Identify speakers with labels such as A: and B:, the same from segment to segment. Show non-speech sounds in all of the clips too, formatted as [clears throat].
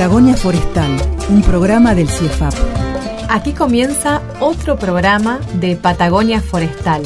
A: Patagonia Forestal, un programa del CIEFAP.
B: Aquí comienza otro programa de Patagonia Forestal,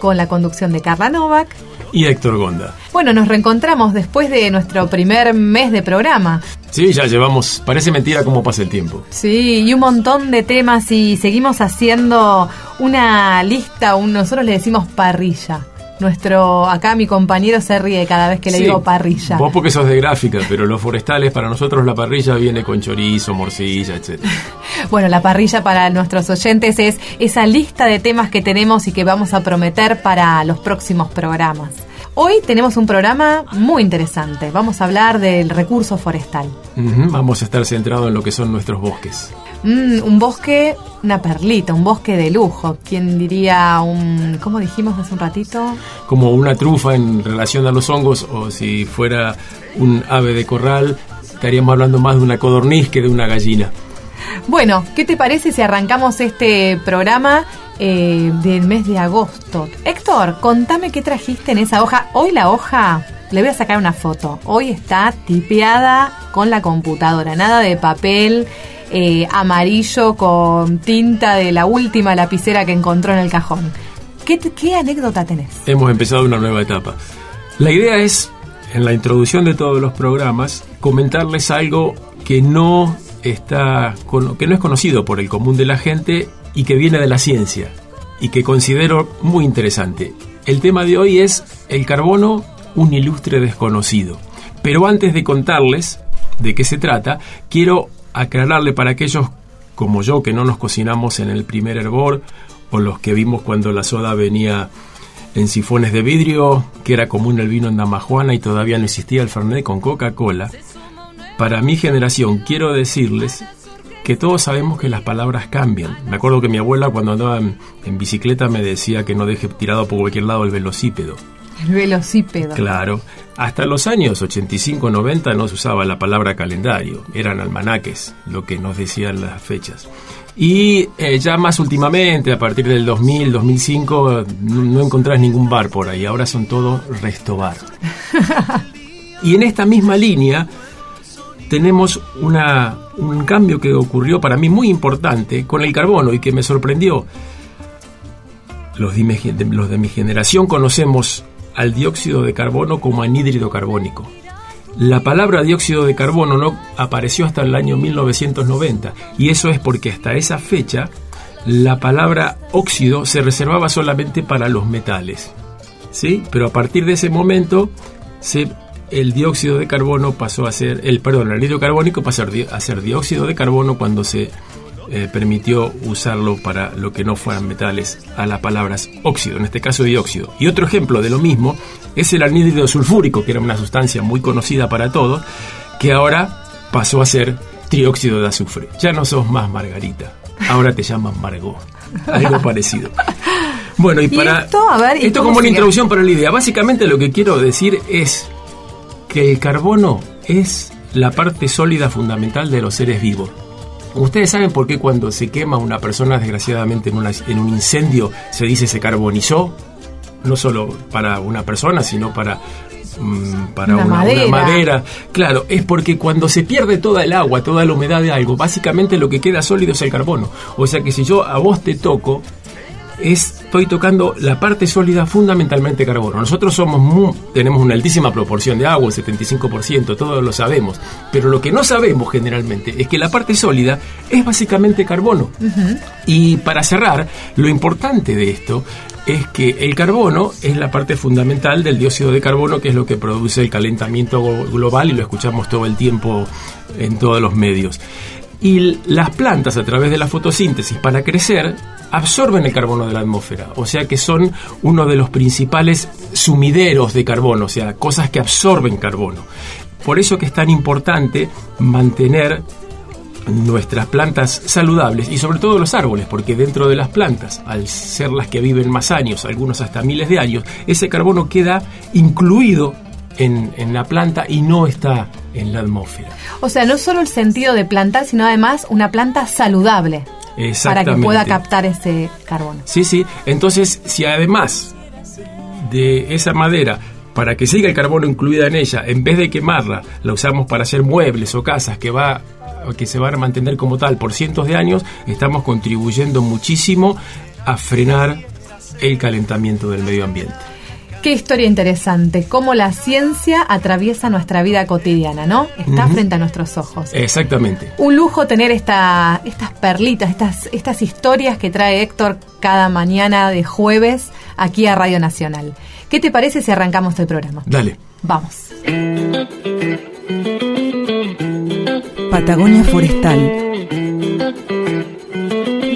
B: con la conducción de Carla Novak.
C: y Héctor Gonda.
B: Bueno, nos reencontramos después de nuestro primer mes de programa.
C: Sí, ya llevamos, parece mentira cómo pasa el tiempo.
B: Sí, y un montón de temas y seguimos haciendo una lista, un, nosotros le decimos parrilla. Nuestro, acá mi compañero se ríe cada vez que le
C: Sí,
B: digo parrilla.
C: Vos porque sos de gráfica, pero los forestales, para nosotros la parrilla viene con chorizo, morcilla, etc. [laughs]
B: Bueno, la parrilla para nuestros oyentes es esa lista de temas que tenemos y que vamos a prometer para los próximos programas. Hoy tenemos un programa muy interesante. Vamos a hablar del recurso forestal.
C: Vamos a estar centrados en lo que son nuestros bosques.
B: Mm, un bosque, una perlita, un bosque de lujo. ¿Quién diría un... ¿Cómo dijimos hace un ratito?
C: Como una trufa en relación a los hongos, o si fuera un ave de corral, estaríamos hablando más de una codorniz que de una gallina.
B: Bueno, ¿qué te parece si arrancamos este programa eh, del mes de agosto? Héctor, contame qué trajiste en esa hoja. Hoy la hoja, le voy a sacar una foto. Hoy está tipeada con la computadora, nada de papel eh, amarillo con tinta de la última lapicera que encontró en el cajón. ¿Qué, qué anécdota tenés?
C: Hemos empezado una nueva etapa. La idea es, en la introducción de todos los programas, comentarles algo que no está que no es conocido por el común de la gente y que viene de la ciencia y que considero muy interesante. El tema de hoy es el carbono, un ilustre desconocido. Pero antes de contarles de qué se trata, quiero aclararle para aquellos como yo que no nos cocinamos en el primer hervor o los que vimos cuando la soda venía en sifones de vidrio, que era común el vino en Damajuana y todavía no existía el Fernet con Coca-Cola. Para mi generación quiero decirles que todos sabemos que las palabras cambian. Me acuerdo que mi abuela cuando andaba en, en bicicleta me decía que no deje tirado por cualquier lado el velocípedo.
B: El velocípedo.
C: Claro, hasta los años 85-90 no se usaba la palabra calendario, eran almanaques lo que nos decían las fechas. Y eh, ya más últimamente, a partir del 2000-2005, no, no encontrás ningún bar por ahí, ahora son todos restobar. [laughs] y en esta misma línea tenemos una, un cambio que ocurrió para mí muy importante con el carbono y que me sorprendió. Los de mi, los de mi generación conocemos al dióxido de carbono como anhídrido carbónico. La palabra dióxido de carbono no apareció hasta el año 1990 y eso es porque hasta esa fecha la palabra óxido se reservaba solamente para los metales. ¿Sí? Pero a partir de ese momento se, el dióxido de carbono pasó a ser, el perdón, el anhídrido carbónico pasó a ser dióxido de carbono cuando se eh, permitió usarlo para lo que no fueran metales a las palabras óxido, en este caso dióxido. Y otro ejemplo de lo mismo es el anhídrido sulfúrico, que era una sustancia muy conocida para todos, que ahora pasó a ser trióxido de azufre. Ya no sos más Margarita, ahora te llaman Margot. Algo [laughs] parecido. Bueno, y
B: ¿Y
C: para
B: esto? A ver, ¿y
C: esto
B: cómo
C: como una introducción para la idea. Básicamente lo que quiero decir es que el carbono es la parte sólida fundamental de los seres vivos. Ustedes saben por qué cuando se quema una persona, desgraciadamente, en, una- en un incendio, se dice se carbonizó, no solo para una persona, sino para, mm, para
B: Una
C: una, una
B: madera.
C: madera. Claro, es porque cuando se pierde toda el agua, toda la humedad de algo, básicamente lo que queda sólido es el carbono. O sea que si yo a vos te toco, estoy tocando la parte sólida fundamentalmente carbono. Nosotros somos mu- tenemos una altísima proporción de agua, el 75%, todos lo sabemos, pero lo que no sabemos generalmente es que la parte sólida es básicamente carbono. Y para cerrar, lo importante de esto es que el carbono es la parte fundamental del dióxido de carbono, que es lo que produce el calentamiento glo- global y lo escuchamos todo el tiempo en todos los medios. Y las plantas, a través de la fotosíntesis, para crecer, absorben el carbono de la atmósfera. O sea que son uno de los principales sumideros de carbono, o sea, cosas que absorben carbono. Por eso que es tan importante mantener nuestras plantas saludables y sobre todo los árboles, porque dentro de las plantas, al ser las que viven más años, algunos hasta miles de años, ese carbono queda incluido en, en la planta y no está en la atmósfera.
B: O sea, no solo el sentido de plantar, sino además una planta saludable para que pueda captar ese carbono.
C: Sí, sí. Entonces, si además de esa madera, para que siga el carbono incluida en ella, en vez de quemarla, la usamos para hacer muebles o casas que va que se van a mantener como tal por cientos de años, estamos contribuyendo muchísimo a frenar el calentamiento del medio ambiente.
B: Qué historia interesante, cómo la ciencia atraviesa nuestra vida cotidiana, ¿no? Está frente a nuestros ojos.
C: Exactamente.
B: Un lujo tener esta, estas perlitas, estas, estas historias que trae Héctor cada mañana de jueves aquí a Radio Nacional. ¿Qué te parece si arrancamos el programa?
C: Dale.
B: Vamos.
A: Patagonia Forestal.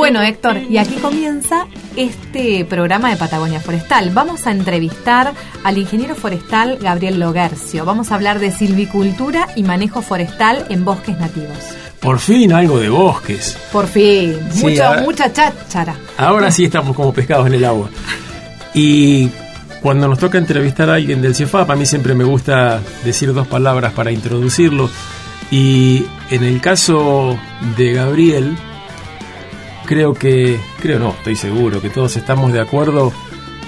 B: Bueno, Héctor, y aquí comienza este programa de Patagonia Forestal. Vamos a entrevistar al ingeniero forestal Gabriel Logercio. Vamos a hablar de silvicultura y manejo forestal en bosques nativos.
C: Por fin algo de bosques.
B: Por fin,
C: Sí,
B: mucho,
C: ahora-
B: mucha cháchara.
C: Ahora sí estamos como pescados en el agua. Y cuando nos toca entrevistar a alguien del CIEFAP, a mí siempre me gusta decir dos palabras para introducirlo. Y en el caso de Gabriel, creo que, creo no, estoy seguro que todos estamos de acuerdo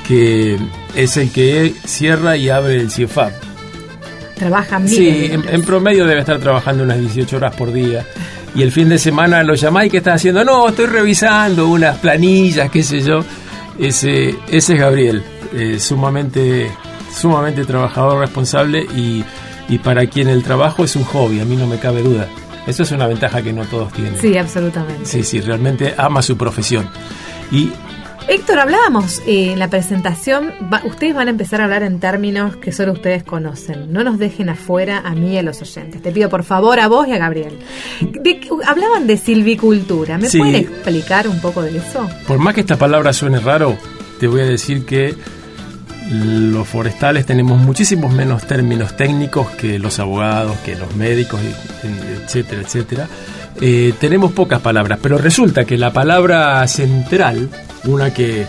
C: que es el que cierra y abre el CIEFAP.
B: Trabajan bien.
C: Sí, en, en promedio debe estar trabajando unas 18 horas por día. Y el fin de semana lo llamáis, ¿qué estás haciendo? No, estoy revisando unas planillas, qué sé yo. Ese, ese es Gabriel, eh, sumamente, sumamente trabajador, responsable y, y para quien el trabajo es un hobby, a mí no me cabe duda. Eso es una ventaja que no todos tienen.
B: Sí, absolutamente.
C: sí, sí, realmente ama su profesión. Y
B: Héctor, hablábamos eh, en la presentación, va- ustedes van a empezar a hablar en términos que solo ustedes conocen. No nos dejen afuera a mí y a los oyentes. Te pido por favor a vos y a Gabriel. De- hablaban de silvicultura. ¿Me
C: Sí.
B: pueden explicar un poco de eso?
C: Por más que esta palabra suene raro, te voy a decir que los forestales tenemos muchísimos menos términos técnicos que los abogados, que los médicos, etcétera, etcétera. Eh, tenemos pocas palabras, pero resulta que la palabra central, una que,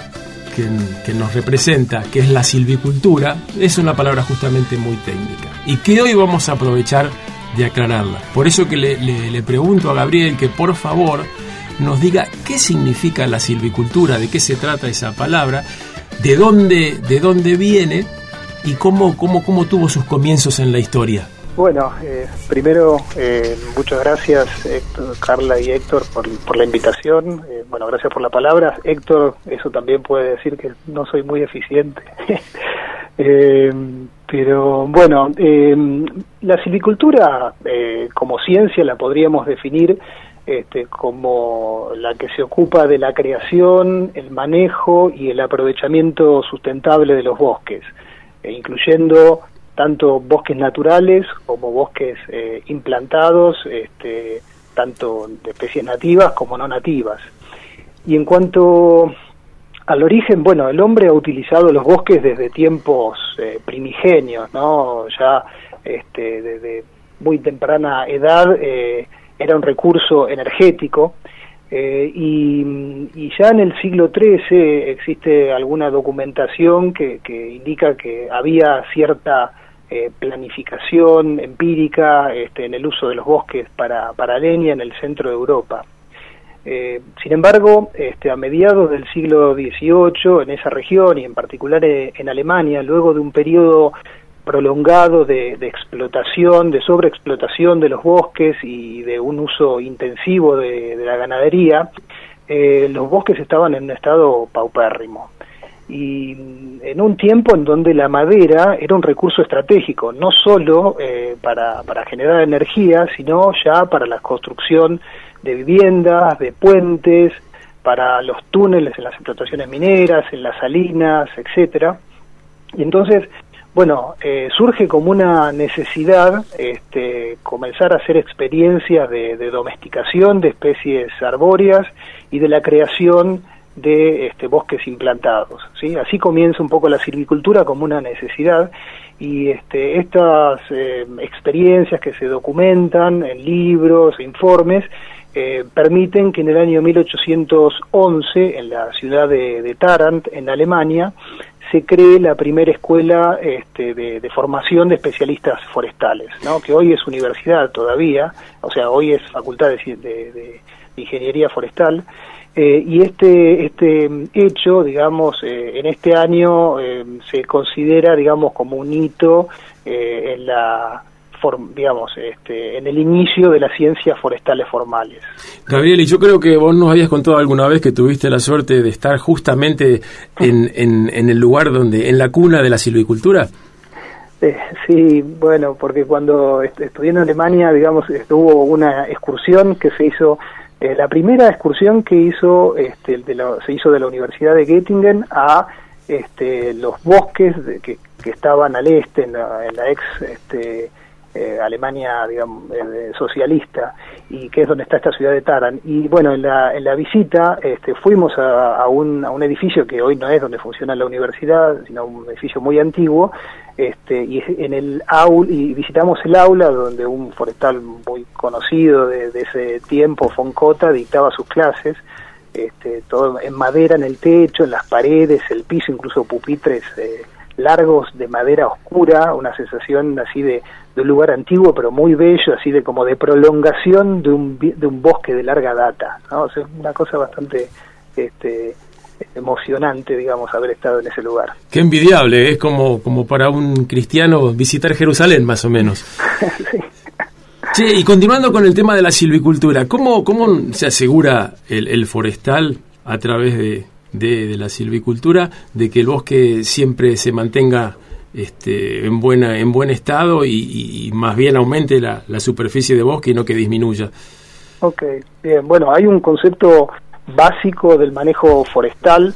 C: que, que nos representa, que es la silvicultura, es una palabra justamente muy técnica y que hoy vamos a aprovechar de aclararla. Por eso que le, le- le pregunto a Gabriel que por favor nos diga qué significa la silvicultura, de qué se trata esa palabra, de dónde, de dónde viene y cómo, cómo, cómo tuvo sus comienzos en la historia.
D: Bueno, eh, primero, eh, muchas gracias Héctor, Carla y Héctor por, la invitación. Eh, bueno, gracias por la palabra. Héctor, eso también puede decir que no soy muy eficiente. [laughs] Eh, pero bueno, eh, la silvicultura como ciencia la podríamos definir este, como la que se ocupa de la creación, el manejo y el aprovechamiento sustentable de los bosques, eh, incluyendo tanto bosques naturales como bosques eh, implantados, este, tanto de especies nativas como no nativas. Y en cuanto al origen, bueno, el hombre ha utilizado los bosques desde tiempos eh, primigenios, ¿no? Ya este, desde muy temprana edad eh, era un recurso energético. eh, y, ya en el siglo XIII existe alguna documentación que, indica que había cierta eh, planificación empírica este, en el uso de los bosques para, para leña en el centro de Europa. Eh, sin embargo, este, a mediados del siglo XVIII, en esa región y en particular en Alemania, luego de un periodo prolongado de, de explotación, de sobreexplotación de los bosques y de un uso intensivo de, la ganadería, eh, los bosques estaban en un estado paupérrimo. Y en un tiempo en donde la madera era un recurso estratégico, no solo eh, para, para generar energía, sino ya para la construcción de viviendas, de puentes, para los túneles en las explotaciones mineras, en las salinas, etcétera. Y entonces, bueno, eh, surge como una necesidad este, comenzar a hacer experiencias de, de, domesticación de especies arbóreas y de la creación de este, bosques implantados. ¿sí? Así comienza un poco la silvicultura como una necesidad y este, estas eh, experiencias que se documentan en libros, informes, eh, permiten que en el año 1811, en la ciudad de Tarant, en Alemania, se cree la primera escuela este, de, formación de especialistas forestales, ¿no? que hoy es universidad todavía, o sea, hoy es facultad de, de, de ingeniería forestal, eh, y este, este hecho, digamos, eh, en este año eh, se considera, digamos, como un hito en la digamos, este, en el inicio de las ciencias forestales formales.
C: Gabriel, y yo creo que vos nos habías contado alguna vez que tuviste la suerte de estar justamente en, en, en el lugar donde, en la cuna de la silvicultura.
D: Eh, sí, bueno, porque cuando estudié en Alemania, digamos, hubo una excursión que se hizo, eh, la primera excursión que hizo, este, de la, se hizo de la Universidad de Göttingen a este, los bosques de, que, que, estaban al este, en la, en la ex este, eh, Alemania digamos, eh, socialista y que es donde está esta ciudad de Taran. Y bueno en la, en la visita este, fuimos a, un, a un edificio que hoy no es donde funciona la universidad sino un edificio muy antiguo este, y en el aula y visitamos el aula donde un forestal muy conocido de, de ese tiempo Foncota dictaba sus clases este, todo en madera en el techo en las paredes el piso incluso pupitres eh, largos de madera oscura, una sensación así de, de, un lugar antiguo pero muy bello, así de como de prolongación de un, de un bosque de larga data, ¿no? O sea, una cosa bastante este, emocionante, digamos, haber estado en ese lugar.
C: Qué envidiable, es como, como para un cristiano visitar Jerusalén, más o menos. [laughs] sí. Sí, y continuando con el tema de la silvicultura, ¿cómo, cómo se asegura el, el forestal a través de, de, de, la silvicultura, de que el bosque siempre se mantenga este, en, buena, en buen estado y, y más bien aumente la, la, superficie de bosque y no que disminuya.
D: Ok, bien, bueno, hay un concepto básico del manejo forestal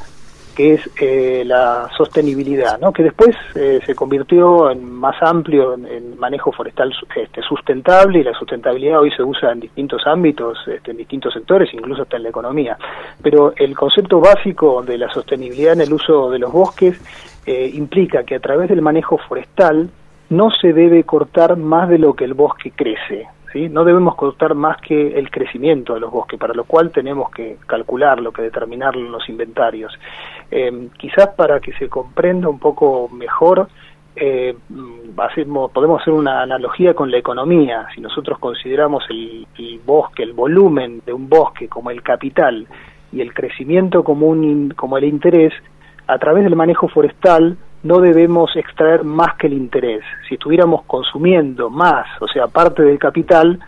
D: que es eh, la sostenibilidad, ¿no? que después eh, se convirtió en más amplio en, manejo forestal este, sustentable y la sustentabilidad hoy se usa en distintos ámbitos, este, en distintos sectores, incluso hasta en la economía. Pero el concepto básico de la sostenibilidad en el uso de los bosques eh, implica que a través del manejo forestal no se debe cortar más de lo que el bosque crece, No debemos cortar más que el crecimiento de los bosques, para lo cual tenemos que calcularlo, que determinarlo en los inventarios. Eh, quizás para que se comprenda un poco mejor, eh, hacemos, podemos hacer una analogía con la economía. Si nosotros consideramos el, el, bosque, el volumen de un bosque como el capital y el crecimiento como, un, como el interés, a través del manejo forestal no debemos extraer más que el interés. Si estuviéramos consumiendo más, o sea, parte del capital,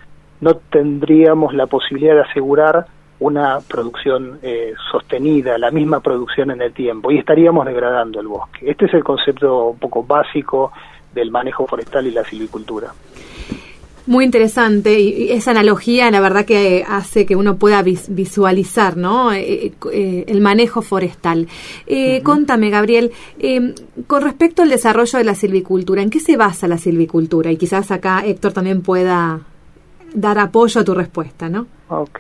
D: no tendríamos la posibilidad de asegurar una producción eh, sostenida, la misma producción en el tiempo, y estaríamos degradando el bosque. Este es el concepto un poco básico del manejo forestal y la silvicultura.
B: Muy interesante y esa analogía la verdad que hace que uno pueda visualizar ¿no? Eh, eh, el manejo forestal. Eh, uh -huh. Contame, Gabriel, eh, con respecto al desarrollo de la silvicultura, ¿en qué se basa la silvicultura? Y quizás acá Héctor también pueda dar apoyo a tu respuesta, ¿no?
D: Ok.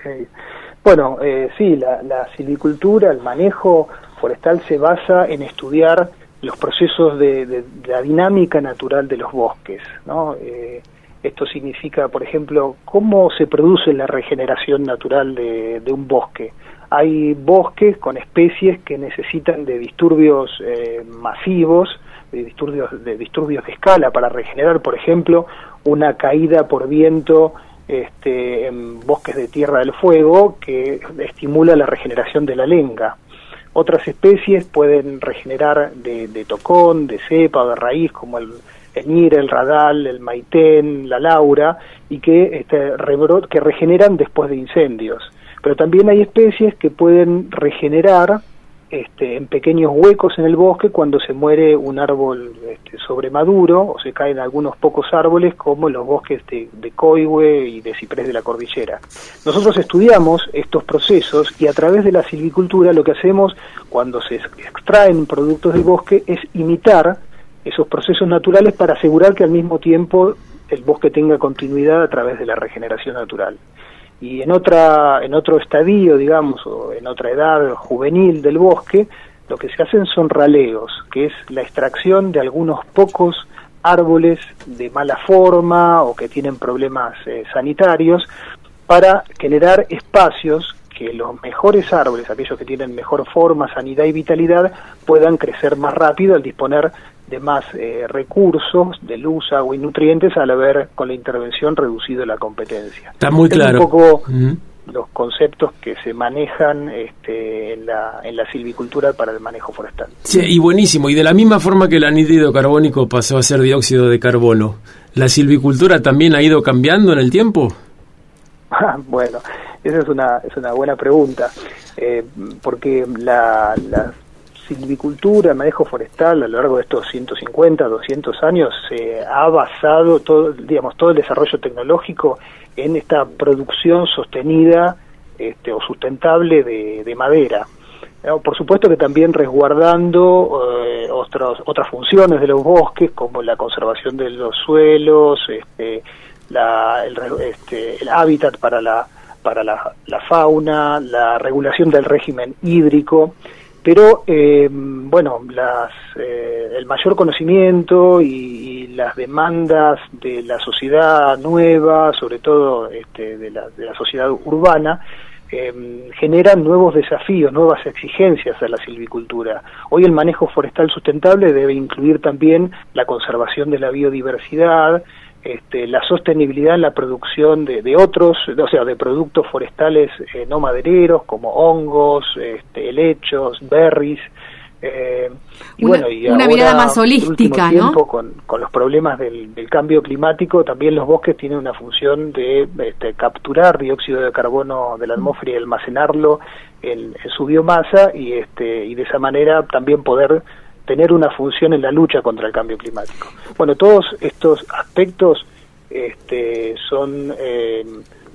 D: Bueno, eh, sí, la, la silvicultura, el manejo forestal se basa en estudiar los procesos de, de, de la dinámica natural de los bosques, ¿no? Eh, esto significa, por ejemplo, cómo se produce la regeneración natural de, un bosque. Hay bosques con especies que necesitan de disturbios eh, masivos, de disturbios, de disturbios de escala para regenerar, por ejemplo, una caída por viento este, en bosques de tierra del fuego que estimula la regeneración de la lenga. Otras especies pueden regenerar de, de tocón, de cepa o de raíz, como el, el radal, el maitén, la laura, y que, este, que regeneran después de incendios. pero también hay especies que pueden regenerar este, en pequeños huecos en el bosque cuando se muere un árbol este, sobremaduro o se caen algunos pocos árboles como los bosques de, de coihue y de ciprés de la cordillera. Nosotros estudiamos estos procesos y a través de la silvicultura lo que hacemos cuando se extraen productos del bosque es imitar esos procesos naturales para asegurar que al mismo tiempo el bosque tenga continuidad a través de la regeneración natural. Y en otra en otro estadio digamos o en otra edad juvenil del bosque lo que se hacen son raleos que es la extracción de algunos pocos árboles de mala forma o que tienen problemas eh, sanitarios para generar espacios que los mejores árboles, aquellos que tienen mejor forma, sanidad y vitalidad, puedan crecer más rápido al disponer de más eh, recursos de luz, agua y nutrientes al haber con la intervención reducido la competencia.
C: Está muy claro.
D: un poco los conceptos que se manejan este, en, la, en la silvicultura para el manejo forestal.
C: Sí, y buenísimo. Y de la misma forma que el anhídrido carbónico pasó a ser dióxido de carbono, ¿la silvicultura también ha ido cambiando en el tiempo? [laughs]
D: bueno, esa es una, es una buena pregunta, eh, porque la, la silvicultura, el manejo forestal a lo largo de estos 150, 200 años se ha basado todo, digamos, todo el desarrollo tecnológico en esta producción sostenida este, o sustentable de, madera. Por supuesto que también resguardando eh, otros, otras funciones de los bosques como la conservación de los suelos, este, la, el, este, el hábitat para la para la, la fauna, la regulación del régimen hídrico pero eh, bueno, las, eh, el mayor conocimiento y, las demandas de la sociedad nueva, sobre todo este, de, la, de la sociedad urbana, eh, generan nuevos desafíos, nuevas exigencias a la silvicultura. Hoy el manejo forestal sustentable debe incluir también la conservación de la biodiversidad, este, la sostenibilidad en la producción de, otros, o sea, de productos forestales eh, no madereros como hongos, este, helechos, berries. Eh, y
B: una,
D: bueno, y
B: una mirada más holística,
D: ¿no? Con, con, los problemas del, cambio climático, también los bosques tienen una función de este, capturar dióxido de carbono de la atmósfera y almacenarlo en, en su biomasa y, este, y de esa manera también poder tener una función en la lucha contra el cambio climático. Bueno, todos estos aspectos este, son, eh,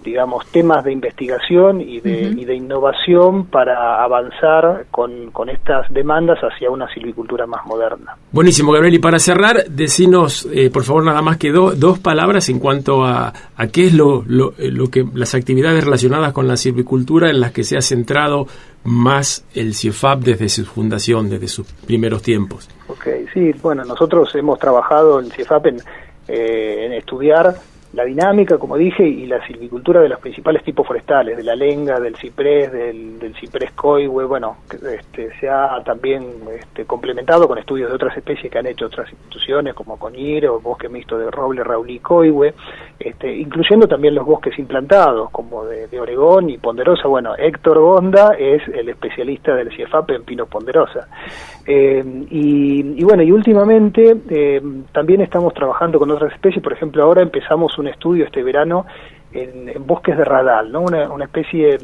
D: digamos, temas de investigación y de, y de innovación para avanzar con, con, estas demandas hacia una silvicultura más moderna.
C: Buenísimo, Gabriel. Y para cerrar, decinos, eh, por favor, nada más que dos palabras en cuanto a, a qué es lo, lo, lo, que las actividades relacionadas con la silvicultura en las que se ha centrado más el CIEFAP desde su fundación, desde sus primeros tiempos.
D: Ok, sí, bueno, nosotros hemos trabajado en CIEFAP en, eh, en estudiar la dinámica, como dije, y la silvicultura de los principales tipos forestales, de la lenga, del ciprés, del, del ciprés coihue, bueno, este, se ha también este, complementado con estudios de otras especies que han hecho otras instituciones, como Coñir o bosque mixto de roble, raulí, coihue, este, incluyendo también los bosques implantados, como de, de, Oregón y Ponderosa. Bueno, Héctor Gonda es el especialista del CIEFAP en pinos ponderosa. Eh, y, y, bueno, y últimamente eh, también estamos trabajando con otras especies, por ejemplo, ahora empezamos un estudio este verano en, bosques de radal, ¿no? Una, una especie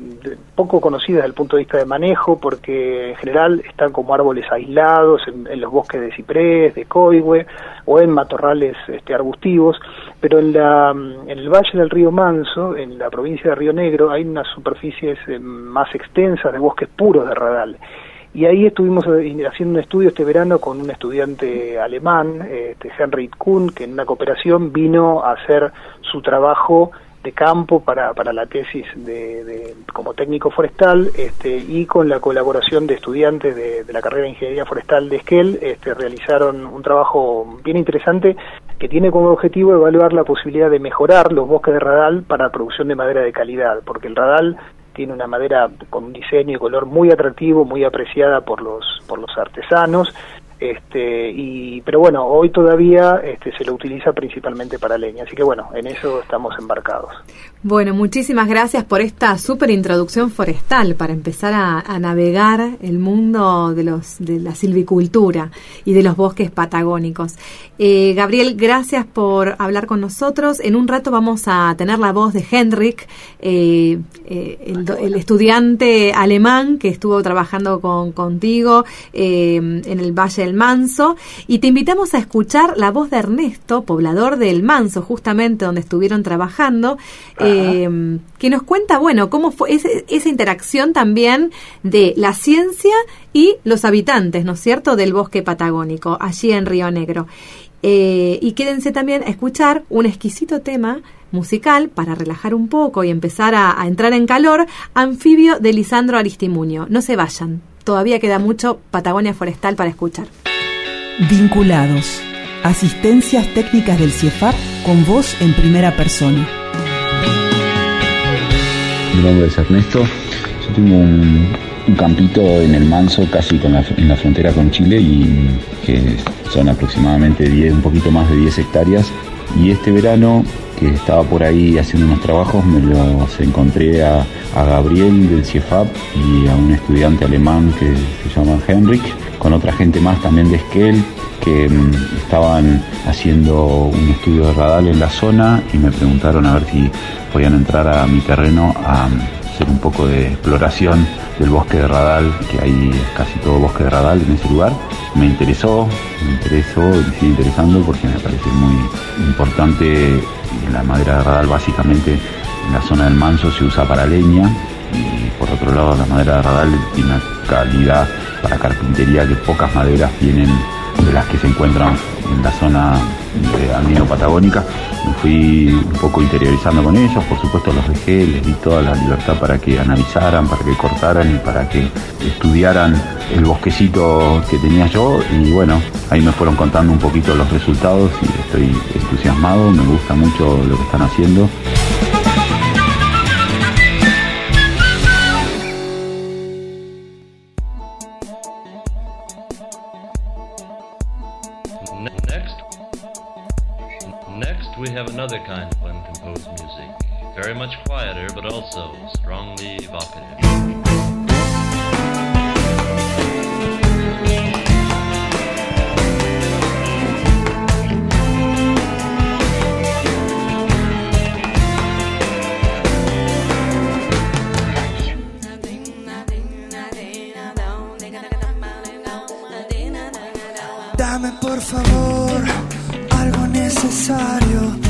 D: poco conocida desde el punto de vista de manejo, porque en general están como árboles aislados en, los bosques de ciprés, de coigüe o en matorrales este, arbustivos, pero en, la, en el valle del río Manso, en la provincia de Río Negro, hay unas superficies eh, más extensas de bosques puros de radal. Y ahí estuvimos eh, haciendo un estudio este verano con un estudiante alemán, este Henry Kuhn, que en una cooperación vino a hacer su trabajo de campo para, para la tesis de, como técnico forestal este, y con la colaboración de estudiantes de, de, la carrera de Ingeniería Forestal de Esquel este, realizaron un trabajo bien interesante que tiene como objetivo evaluar la posibilidad de mejorar los bosques de radal para producción de madera de calidad, porque el radal tiene una madera con un diseño y color muy atractivo, muy apreciada por los, por los artesanos, Este, y, pero bueno, hoy todavía este, se lo utiliza principalmente para leña, así que bueno, en eso estamos embarcados.
B: Bueno, muchísimas gracias por esta súper introducción forestal para empezar a, navegar el mundo de, los, de la silvicultura y de los bosques patagónicos. Eh, Gabriel, gracias por hablar con nosotros. En un rato vamos a tener la voz de Henrik, eh, eh, el, estudiante alemán que estuvo trabajando con, contigo en el Valle del Manso. Y te invitamos a escuchar la voz de Ernesto, poblador del Manso, justamente donde estuvieron trabajando, que nos cuenta, bueno, cómo fue esa interacción también de la ciencia y los habitantes, ¿no es cierto?, del bosque patagónico, allí en Río Negro. Eh, y quédense también a escuchar un exquisito tema musical para relajar un poco y empezar a, a entrar en calor, Anfibio de Lisandro Aristimuño. No se vayan, todavía queda mucho Patagonia Forestal para escuchar.
A: Vinculados. Asistencias técnicas del CIEFAP con voz en primera persona.
E: Mi nombre es Ernesto. Yo tengo un, campito en el Manso, casi con en la frontera con Chile, y que son aproximadamente 10, un poquito más de 10 hectáreas. Y este verano, que estaba por ahí haciendo unos trabajos, me los encontré a, Gabriel del CIEFAP y a un estudiante alemán que se llama Henrik, con otra gente más también de Esquel, que mm, estaban haciendo un estudio de radal en la zona y me preguntaron a ver si podían entrar a mi terreno a mm, hacer un poco de exploración del bosque de radal, que hay casi todo bosque de radal en ese lugar. Me interesó, me interesó y me sigue interesando porque me parece muy importante. La madera de radal básicamente en la zona del manso se usa para leña. Y por otro lado la madera de radal tiene una calidad para carpintería que pocas maderas tienen de las que se encuentran en la zona de andino patagónica. Me fui un poco interiorizando con ellos, por supuesto los dejé, les di toda la libertad para que analizaran, para que cortaran y para que estudiaran el bosquecito que tenía yo y bueno, ahí me fueron contando un poquito los resultados y estoy entusiasmado, me gusta mucho lo que están haciendo.
F: Have another kind of uncomposed music, very much quieter but also strongly evocative.
G: Dame por favor algo necesario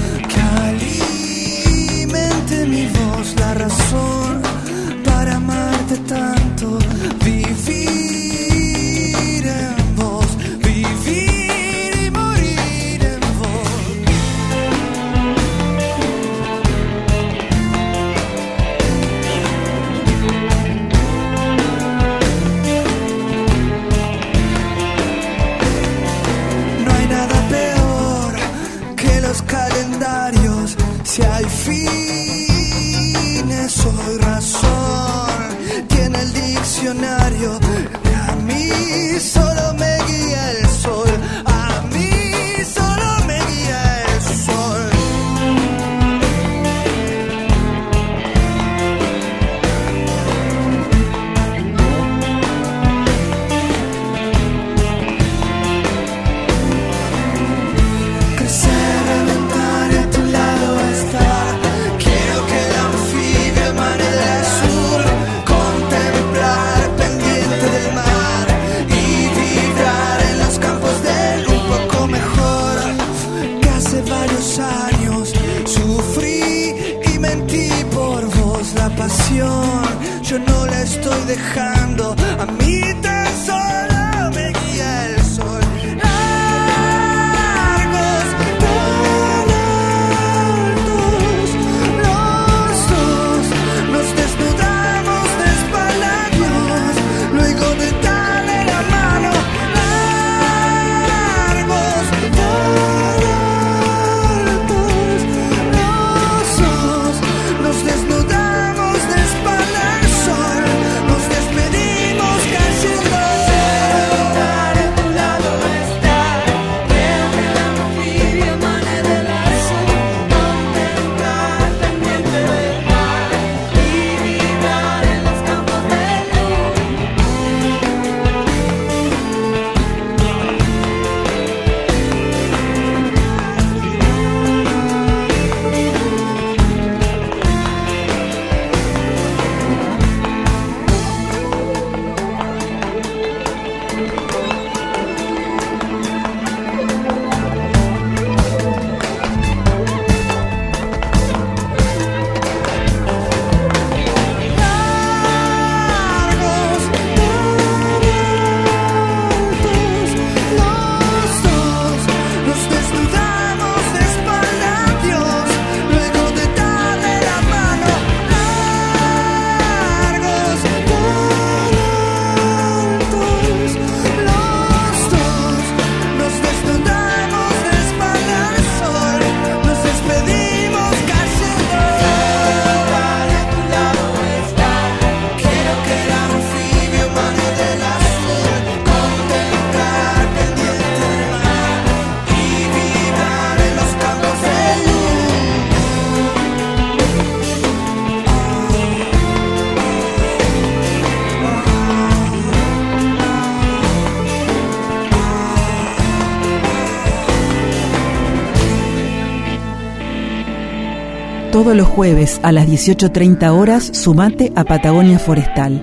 A: todos los jueves a las 18.30 horas, sumate a Patagonia Forestal.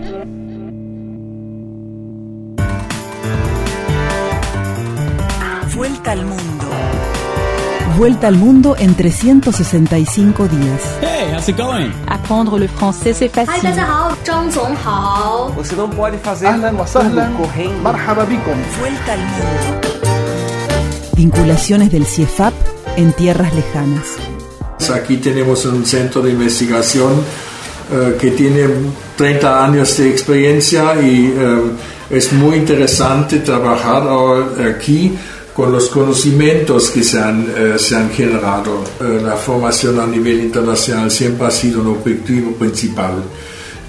A: Vuelta al mundo. Vuelta al mundo en 365 días.
H: Hey, how's it? Aprender
I: el francés es fácil.
J: Hi,
K: Você
L: Ahlan. Marhaba
A: Vuelta al mundo. Vinculaciones del CIEFAP en tierras lejanas.
M: Aquí tenemos un centro de investigación eh, que tiene 30 años de experiencia y eh, es muy interesante trabajar aquí con los conocimientos que se han, eh, se han generado. La formación a nivel internacional siempre ha sido un objetivo principal.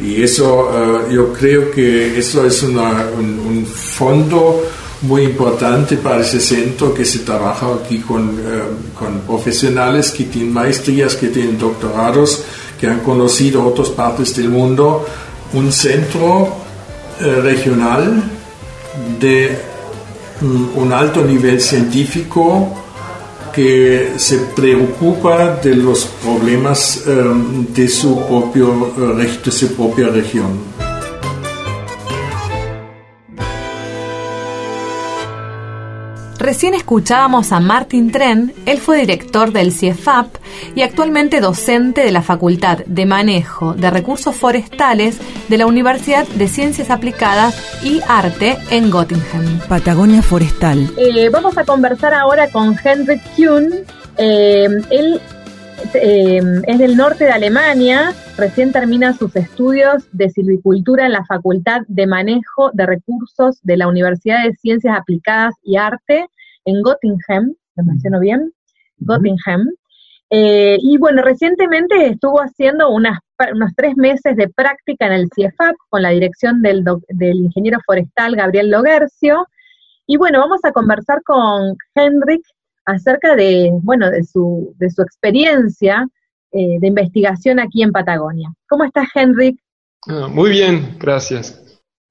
M: Y eso, yo creo que eso es un, un fondo muy importante para ese centro que se trabaja aquí con, eh, con profesionales que tienen maestrías, que tienen doctorados, que han conocido otras partes del mundo. Un centro eh, regional de mm, un alto nivel científico que se preocupa de los problemas eh, de, su propio, de su propia región.
B: Recién escuchábamos a Martin Tren, él fue director del CIEFAP y actualmente docente de la Facultad de Manejo de Recursos Forestales de la Universidad de Ciencias Aplicadas y Arte en Göttingen.
A: Patagonia Forestal.
N: Eh, vamos a conversar ahora con Henrik Kuhn. Eh, él eh, es del norte de Alemania, recién termina sus estudios de silvicultura en la Facultad de Manejo de Recursos de la Universidad de Ciencias Aplicadas y Arte en Göttingen, ¿lo menciono bien? Göttingen. Eh, y bueno, recientemente estuvo haciendo unas, unos tres meses de práctica en el CIEFAP con la dirección del, doc- del ingeniero forestal Gabriel Logercio. Y bueno, vamos a conversar con Henrik acerca de, bueno, de su, de su experiencia eh, de investigación aquí en Patagonia. ¿Cómo estás, Henrik?
O: Ah, muy bien, gracias.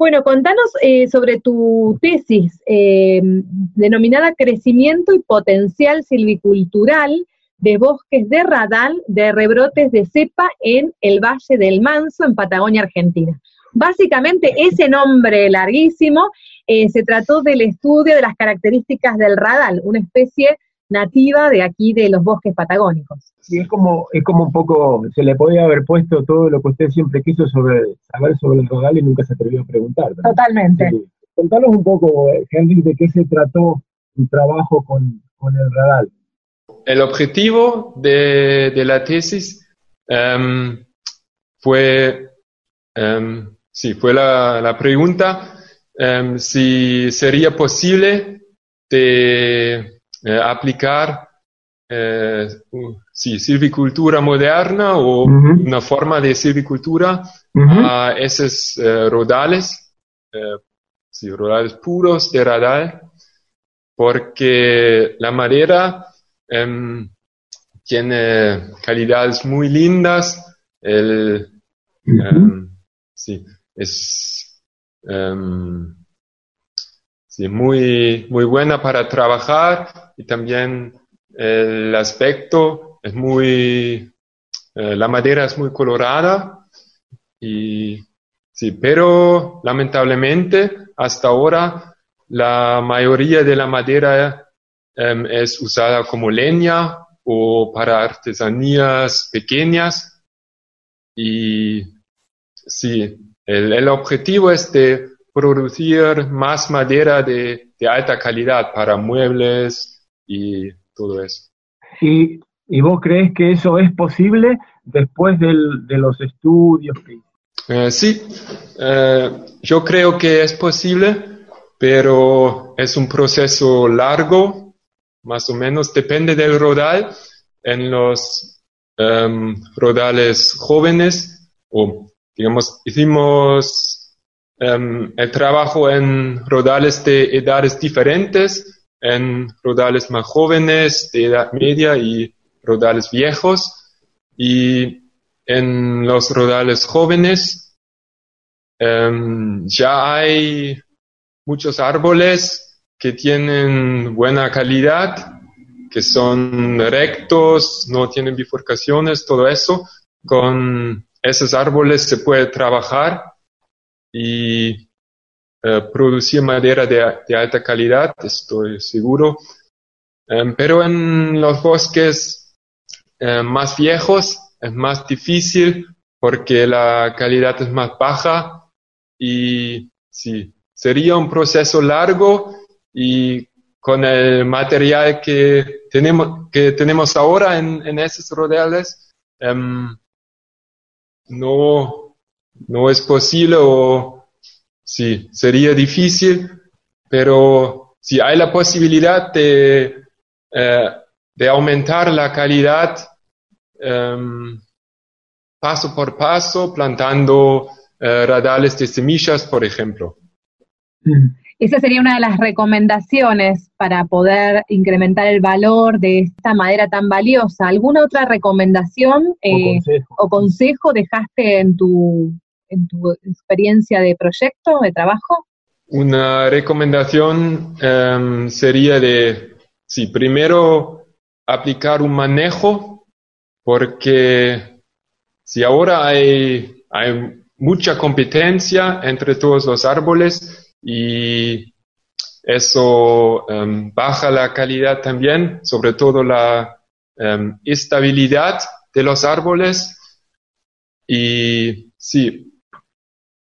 N: Bueno, contanos eh, sobre tu tesis eh, denominada Crecimiento y Potencial Silvicultural de Bosques de Radal de Rebrotes de Cepa en el Valle del Manso, en Patagonia, Argentina. Básicamente, ese nombre larguísimo eh, se trató del estudio de las características del radal, una especie nativa de aquí de los bosques patagónicos.
P: Sí, es como, es como un poco, se le podía haber puesto todo lo que usted siempre quiso sobre saber sobre el rodal y nunca se atrevió a preguntar. ¿verdad?
N: Totalmente.
P: Sí. Contanos un poco, eh, Henry, de qué se trató tu trabajo con, con el radal.
O: El objetivo de, de la tesis em, fue, em, sí, fue la, la pregunta em, si sería posible de eh, aplicar eh, sí, silvicultura moderna o una forma de silvicultura a esos eh, rodales, eh, sí, rodales puros de radal, porque la madera em, tiene calidades muy lindas, el, em, sí, es em, sí, muy, muy buena para trabajar y también el aspecto es muy, eh, la madera es muy colorada y sí, pero lamentablemente hasta ahora la mayoría de la madera em, es usada como leña o para artesanías pequeñas. Y sí, el, objetivo es de producir más madera de, de alta calidad para muebles y todo eso.
P: ¿Y, y vos crees que eso es posible después del- de los estudios que
O: Eh, sí, eh, yo creo que es posible, pero es un proceso largo, más o menos, depende del rodal. En los em, rodales jóvenes, o digamos, hicimos em, el trabajo en rodales de edades diferentes, en rodales más jóvenes, de edad media y rodales viejos. Y en los rodales jóvenes em, ya hay muchos árboles que tienen buena calidad, que son rectos, no tienen bifurcaciones, todo eso. Con esos árboles se puede trabajar y eh, producir madera de, alta calidad, estoy seguro. Um, pero en los bosques eh, más viejos es más difícil porque la calidad es más baja y sí, sería un proceso largo y con el material que tenemos, que tenemos ahora en, esos rodeales, um, no, no es posible o sí, sería difícil, pero si hay la posibilidad de, eh, de aumentar la calidad um, paso por paso, plantando eh, radales de semillas, por ejemplo.
N: Esa sería una de las recomendaciones para poder incrementar el valor de esta madera tan valiosa. ¿Alguna otra recomendación eh, o, consejo. o, consejo. dejaste en tu, en tu experiencia de proyecto, de trabajo?
O: Una recomendación um, sería de, sí, primero aplicar un manejo, porque si ahora hay, hay mucha competencia entre todos los árboles, y eso um, baja la calidad también, sobre todo la um, estabilidad de los árboles. Y sí,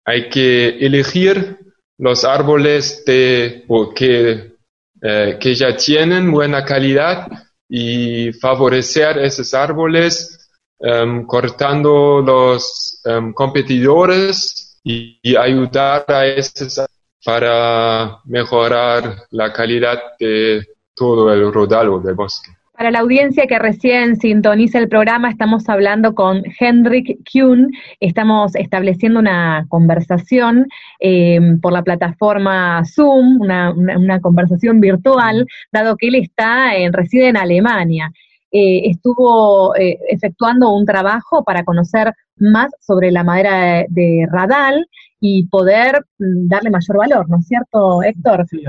O: hay que elegir los árboles de, que, eh, que ya tienen buena calidad y favorecer esos árboles um, cortando los competidores y, y, ayudar a esos para mejorar la calidad de todo el rodal del bosque.
N: Para la audiencia que recién sintoniza el programa, estamos hablando con Henrik Kuhn, estamos estableciendo una conversación eh, por la plataforma Zoom, una, conversación virtual, dado que él está, en, reside en Alemania. Eh, estuvo eh, efectuando un trabajo para conocer más sobre la madera de, de radal y poder mm, darle mayor valor, ¿no es cierto, Héctor?
P: Sí,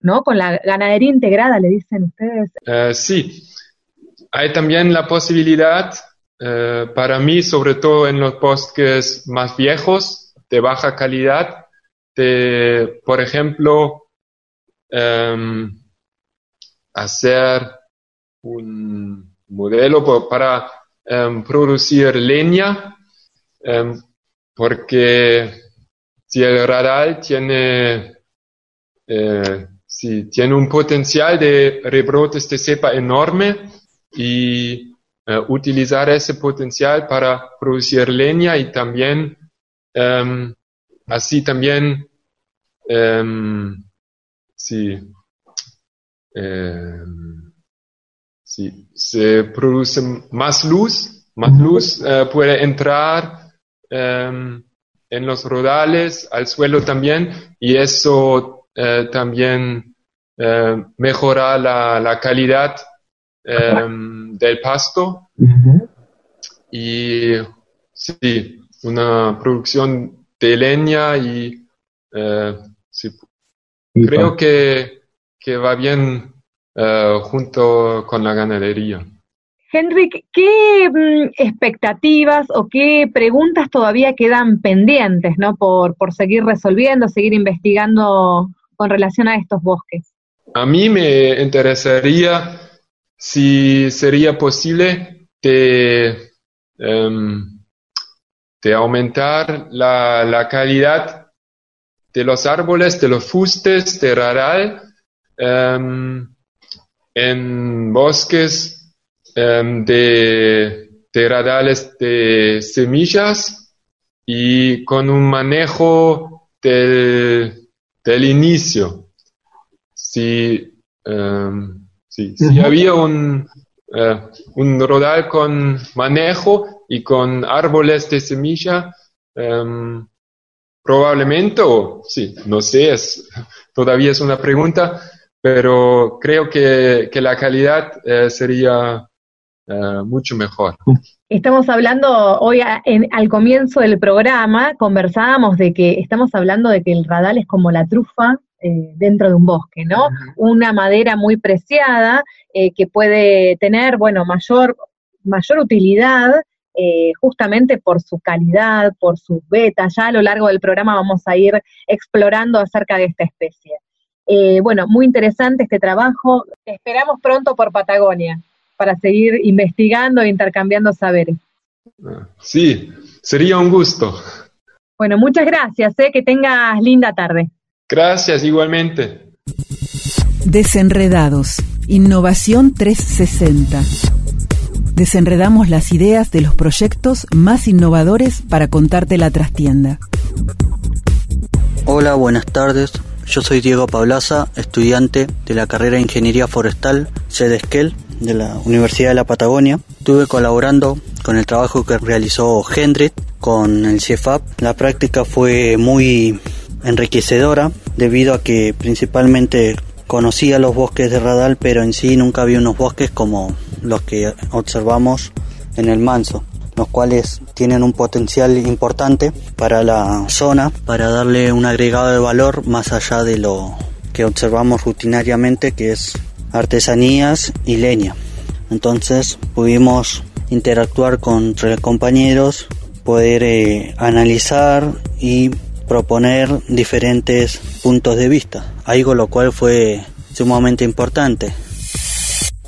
N: ¿No? Con la ganadería integrada, le dicen ustedes.
O: Uh, sí, hay también la posibilidad, uh, para mí, sobre todo en los bosques más viejos, de baja calidad, de, por ejemplo, um, hacer un modelo para um, producir leña um, porque si el radal tiene, eh, si tiene un potencial de rebrotes de cepa enorme y eh, utilizar ese potencial para producir leña y también um, así también um, si, um, si se produce más luz, más luz uh, puede entrar en los rodales, al suelo también, y eso uh, también uh, mejora la, la calidad um, del pasto.
P: Uh -huh.
O: Y sí, una producción de leña y sí, creo que, que va bien junto con la ganadería.
N: Henrik, ¿qué mm, expectativas o qué preguntas todavía quedan pendientes, ¿no? Por, por seguir resolviendo, seguir investigando con relación a estos bosques.
O: A mí me interesaría si sería posible de, de aumentar la, la, calidad de los árboles, de los fustes, de raral, um, en bosques um, de, de, radales de semillas y con un manejo del, del inicio. Si, um, si, si había un, uh, un rodal con manejo y con árboles de semilla, um, probablemente, o sí, no sé, es, [laughs] todavía es una pregunta, pero creo que, que la calidad eh, sería eh, mucho mejor.
N: Estamos hablando hoy a- en- al comienzo del programa, conversábamos de que estamos hablando de que el radal es como la trufa eh, dentro de un bosque, ¿no? Una madera muy preciada eh, que puede tener, bueno, mayor, mayor utilidad eh, justamente por su calidad, por sus vetas. Ya a lo largo del programa vamos a ir explorando acerca de esta especie. Eh, bueno, muy interesante este trabajo. Te esperamos pronto por Patagonia para seguir investigando e intercambiando saberes.
O: Sí, sería un gusto.
N: Bueno, muchas gracias, eh, que tengas linda tarde.
O: Gracias igualmente.
A: Desenredados. Innovación 360. Desenredamos las ideas de los proyectos más innovadores para contarte la trastienda.
H: Hola, buenas tardes. Yo soy Diego Pablaza, estudiante de la carrera de Ingeniería Forestal, sede Esquel, de la Universidad de la Patagonia. Estuve colaborando con el trabajo que realizó Hendrik con el CIEFAP. La práctica fue muy enriquecedora debido a que principalmente conocía los bosques de Radal, pero en sí nunca vi unos bosques como los que observamos en el Manso los cuales tienen un potencial importante para la zona, para darle un agregado de valor más allá de lo que observamos rutinariamente, que es artesanías y leña. Entonces pudimos interactuar con compañeros, poder eh, analizar y proponer diferentes puntos de vista, algo lo cual fue sumamente importante.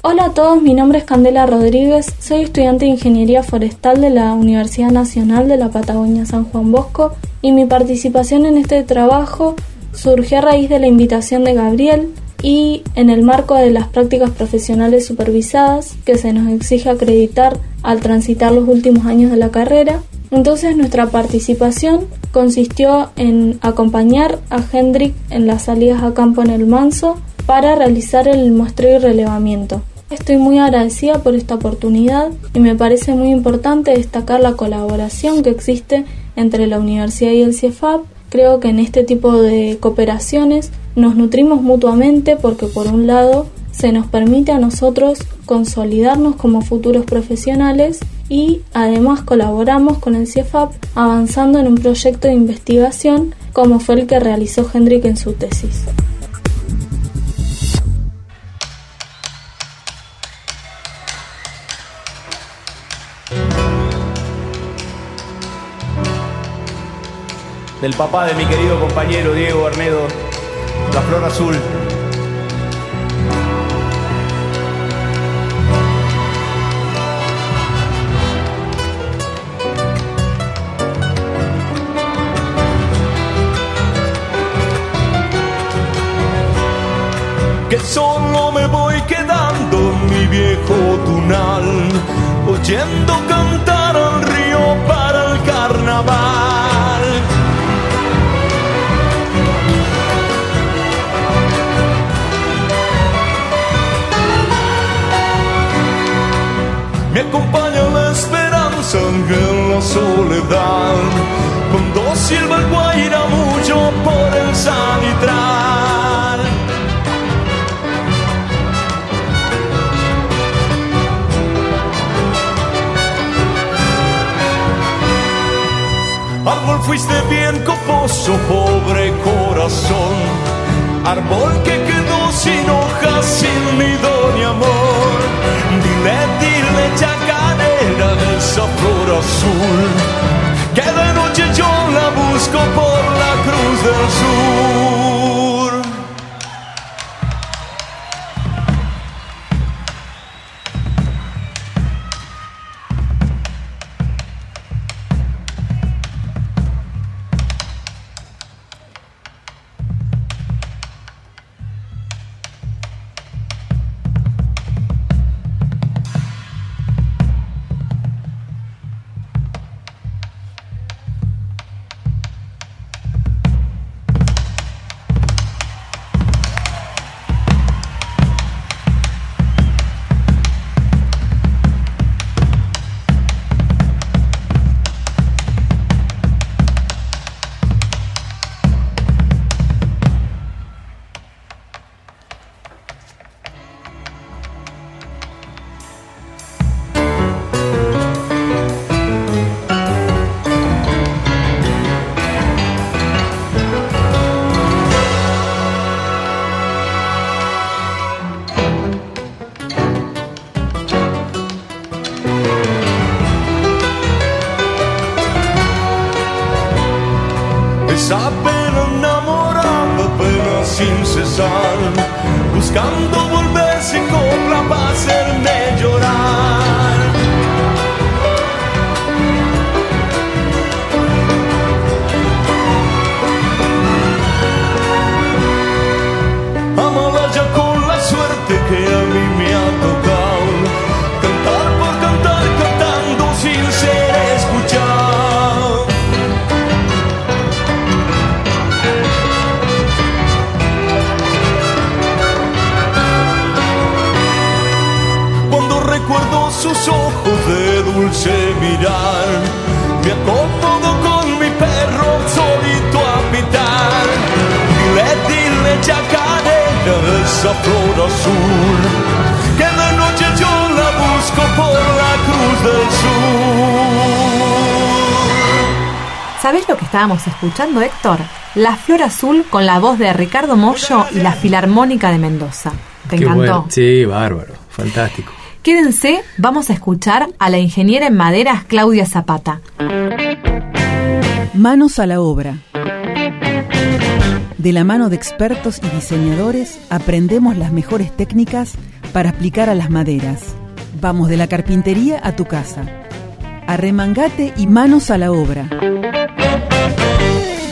K: Hola a todos, mi nombre es Candela Rodríguez, soy estudiante de Ingeniería Forestal de la Universidad Nacional de la Patagonia San Juan Bosco y mi participación en este trabajo surgió a raíz de la invitación de Gabriel y en el marco de las prácticas profesionales supervisadas que se nos exige acreditar al transitar los últimos años de la carrera. Entonces nuestra participación consistió en acompañar a Hendrik en las salidas a campo en el Manso para realizar el muestreo y relevamiento. Estoy muy agradecida por esta oportunidad y me parece muy importante destacar la colaboración que existe entre la universidad y el CIEFAP. Creo que en este tipo de cooperaciones nos nutrimos mutuamente porque por un lado se nos permite a nosotros consolidarnos como futuros profesionales y además colaboramos con el CIEFAP avanzando en un proyecto de investigación como fue el que realizó Hendrik en su tesis.
Q: del papá de mi querido compañero Diego Arnedo, La Flor Azul.
R: que solo me voy quedando en mi viejo tunal, oyendo cantar al río para el carnaval. Me acompaña la esperanza en la soledad, cuando silba el guaira mucho por el sanitral. Árbol fuiste bien coposo, pobre corazón. Árbol que quedó sin hojas, sin nido ni amor. Dile, dile, chacarera de esa flor azul. Que de noche yo la busco por la cruz del sur.
B: Estábamos escuchando, Héctor? La Flor Azul con la voz de Ricardo Mollo y la Filarmónica de Mendoza. ¿Te
C: Qué
B: encantó?
C: bueno. Sí, bárbaro, fantástico.
B: Quédense, vamos a escuchar a la ingeniera en maderas Claudia Zapata.
A: Manos a la obra. De la mano de expertos y diseñadores aprendemos las mejores técnicas para aplicar a las maderas. Vamos de la carpintería a tu casa. Arremangate y manos a la obra.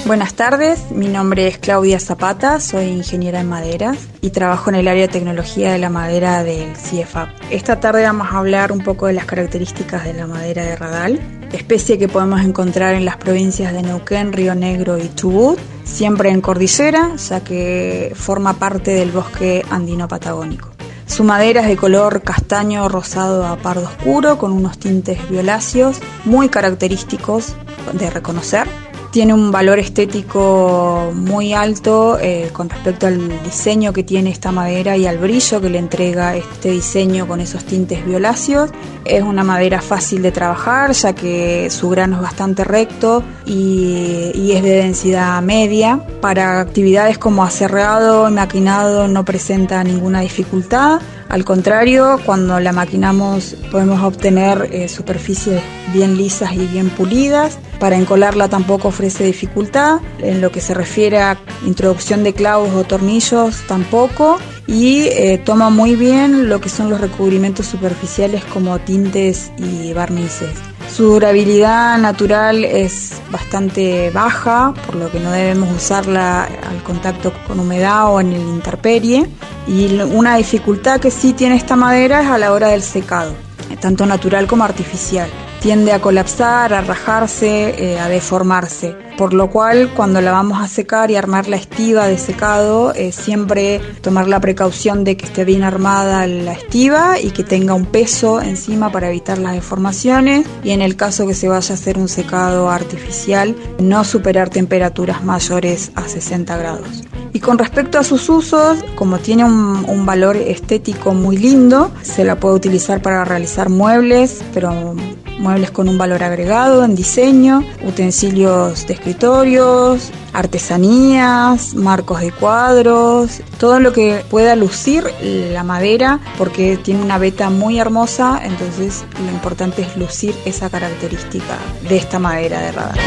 S: Buenas tardes, mi nombre es Claudia Zapata, soy ingeniera en maderas y trabajo en el área de tecnología de la madera del CIEFAP. Esta tarde vamos a hablar un poco de las características de la madera de radal, especie que podemos encontrar en las provincias de Neuquén, Río Negro y Chubut, siempre en cordillera, ya que forma parte del bosque andino patagónico. Su madera es de color castaño rosado a pardo oscuro con unos tintes violáceos muy característicos de reconocer tiene un valor estético muy alto eh, con respecto al diseño que tiene esta madera y al brillo que le entrega este diseño con esos tintes violáceos. Es una madera fácil de trabajar ya que su grano es bastante recto y, y es de densidad media. Para actividades como aserrado y maquinado no presenta ninguna dificultad. Al contrario, cuando la maquinamos podemos obtener eh, superficies bien lisas y bien pulidas. Para encolarla tampoco ofrece dificultad. En lo que se refiere a introducción de clavos o tornillos tampoco. Y eh, toma muy bien lo que son los recubrimientos superficiales como tintes y barnices. Su durabilidad natural es bastante baja, por lo que no debemos usarla al contacto con humedad o en el interperie. Y una dificultad que sí tiene esta madera es a la hora del secado, tanto natural como artificial. Tiende a colapsar, a rajarse, eh, a deformarse. Por lo cual, cuando la vamos a secar y armar la estiva de secado, eh, siempre tomar la precaución de que esté bien armada la estiva y que tenga un peso encima para evitar las deformaciones. Y en el caso que se vaya a hacer un secado artificial, no superar temperaturas mayores a 60 grados. Y con respecto a sus usos, como tiene un, un, valor estético muy lindo, se la puede utilizar para realizar muebles, pero muebles con un valor agregado en diseño, utensilios de escritorios, artesanías, marcos de cuadros, todo lo que pueda lucir la madera porque tiene una veta muy hermosa, entonces lo importante es lucir esa característica de esta madera de radar.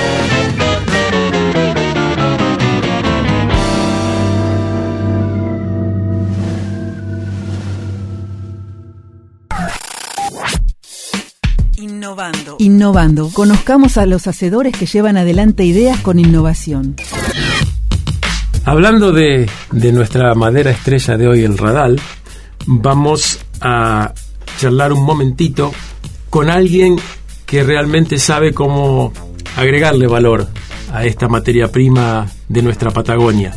A: Innovando. Innovando. Conozcamos a los hacedores que llevan adelante ideas con innovación.
C: Hablando de, de, nuestra madera estrella de hoy, el radal, vamos a charlar un momentito con alguien que realmente sabe cómo agregarle valor a esta materia prima de nuestra Patagonia.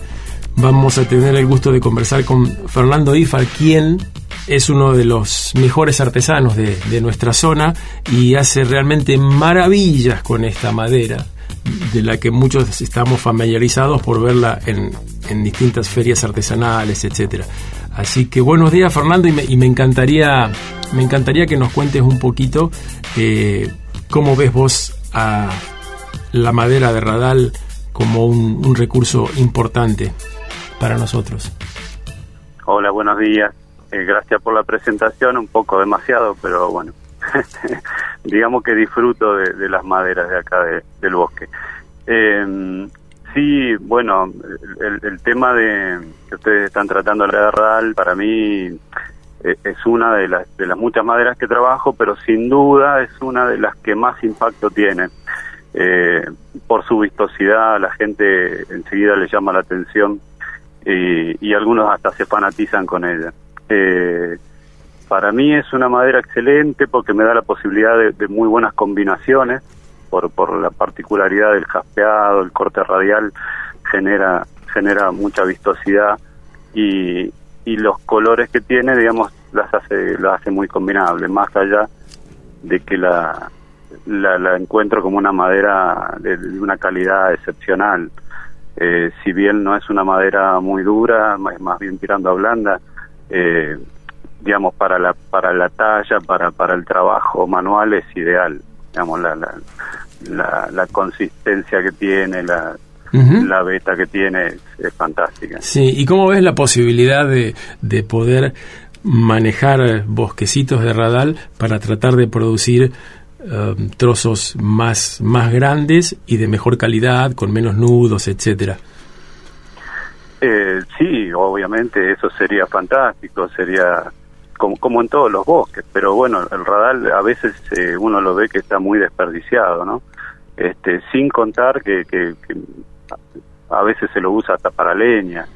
C: Vamos a tener el gusto de conversar con Fernando Ifar, quien es uno de los mejores artesanos de, nuestra zona y hace realmente maravillas con esta madera, de la que muchos estamos familiarizados por verla en, en distintas ferias artesanales, etcétera. Así que buenos días Fernando y me, encantaría me encantaría que nos cuentes un poquito eh, cómo ves vos a la madera de radal como un recurso importante para nosotros.
T: Hola, buenos días. Eh, gracias por la presentación, un poco demasiado, pero bueno, [laughs] digamos que disfruto de, las maderas de acá de, del bosque. Eh, sí, bueno, el, el tema de que ustedes están tratando la radal para mí eh, es una de las, de las muchas maderas que trabajo, pero sin duda es una de las que más impacto tiene. Eh, por su vistosidad, la gente enseguida le llama la atención y, y algunos hasta se fanatizan con ella. Eh, para mí es una madera excelente porque me da la posibilidad de, muy buenas combinaciones por, por la particularidad del jaspeado, el corte radial genera genera mucha vistosidad y, y los colores que tiene, digamos, las hace las hace muy combinables, más allá de que la la, encuentro como una madera de, de una calidad excepcional. Eh, si bien no es una madera muy dura, más, más bien tirando a blanda, eh, digamos para la para la talla, para para el trabajo manual es ideal. Digamos la la, la, la consistencia que tiene, la la beta que tiene es, es fantástica.
C: Sí, ¿y cómo ves la posibilidad de, de poder manejar bosquecitos de radal para tratar de producir eh, trozos más, más grandes y de mejor calidad, con menos nudos, etcétera?
T: Eh, sí, obviamente eso sería fantástico, sería como, como en todos los bosques, pero bueno, el radal a veces eh, uno lo ve que está muy desperdiciado, ¿no? Este, sin contar que, que, a veces se lo usa hasta para leña.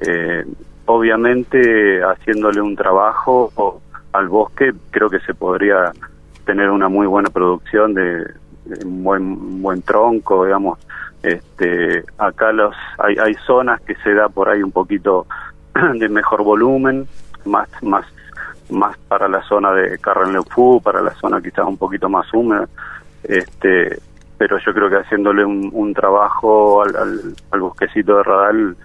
T: Eh, obviamente haciéndole un trabajo al bosque creo que se podría tener una muy buena producción de, un buen buen tronco digamos este acá los hay, hay zonas que se da por ahí un poquito [clears throat] de mejor volumen más más más para la zona de Carrenlefú, para la zona quizás un poquito más húmeda este pero yo creo que haciéndole un, un trabajo al, al, al bosquecito de radal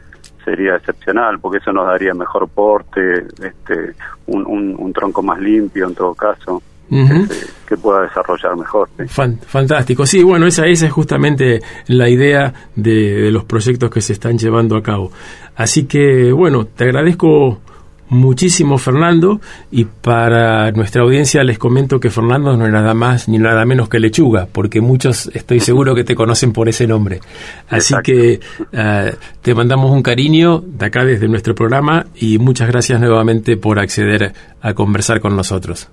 T: sería excepcional porque eso nos daría mejor porte este un, un tronco más limpio en todo caso Que pueda desarrollar mejor ¿sí?
C: Fan- fantástico, sí, bueno, esa, esa es justamente la idea de, de los proyectos que se están llevando a cabo. Así que, bueno, te agradezco muchísimo, Fernando, y para nuestra audiencia les comento que Fernando no es nada más ni nada menos que lechuga, porque muchos estoy seguro que te conocen por ese nombre. Así que eh, te mandamos un cariño de acá desde nuestro programa y muchas gracias nuevamente por acceder a conversar con nosotros.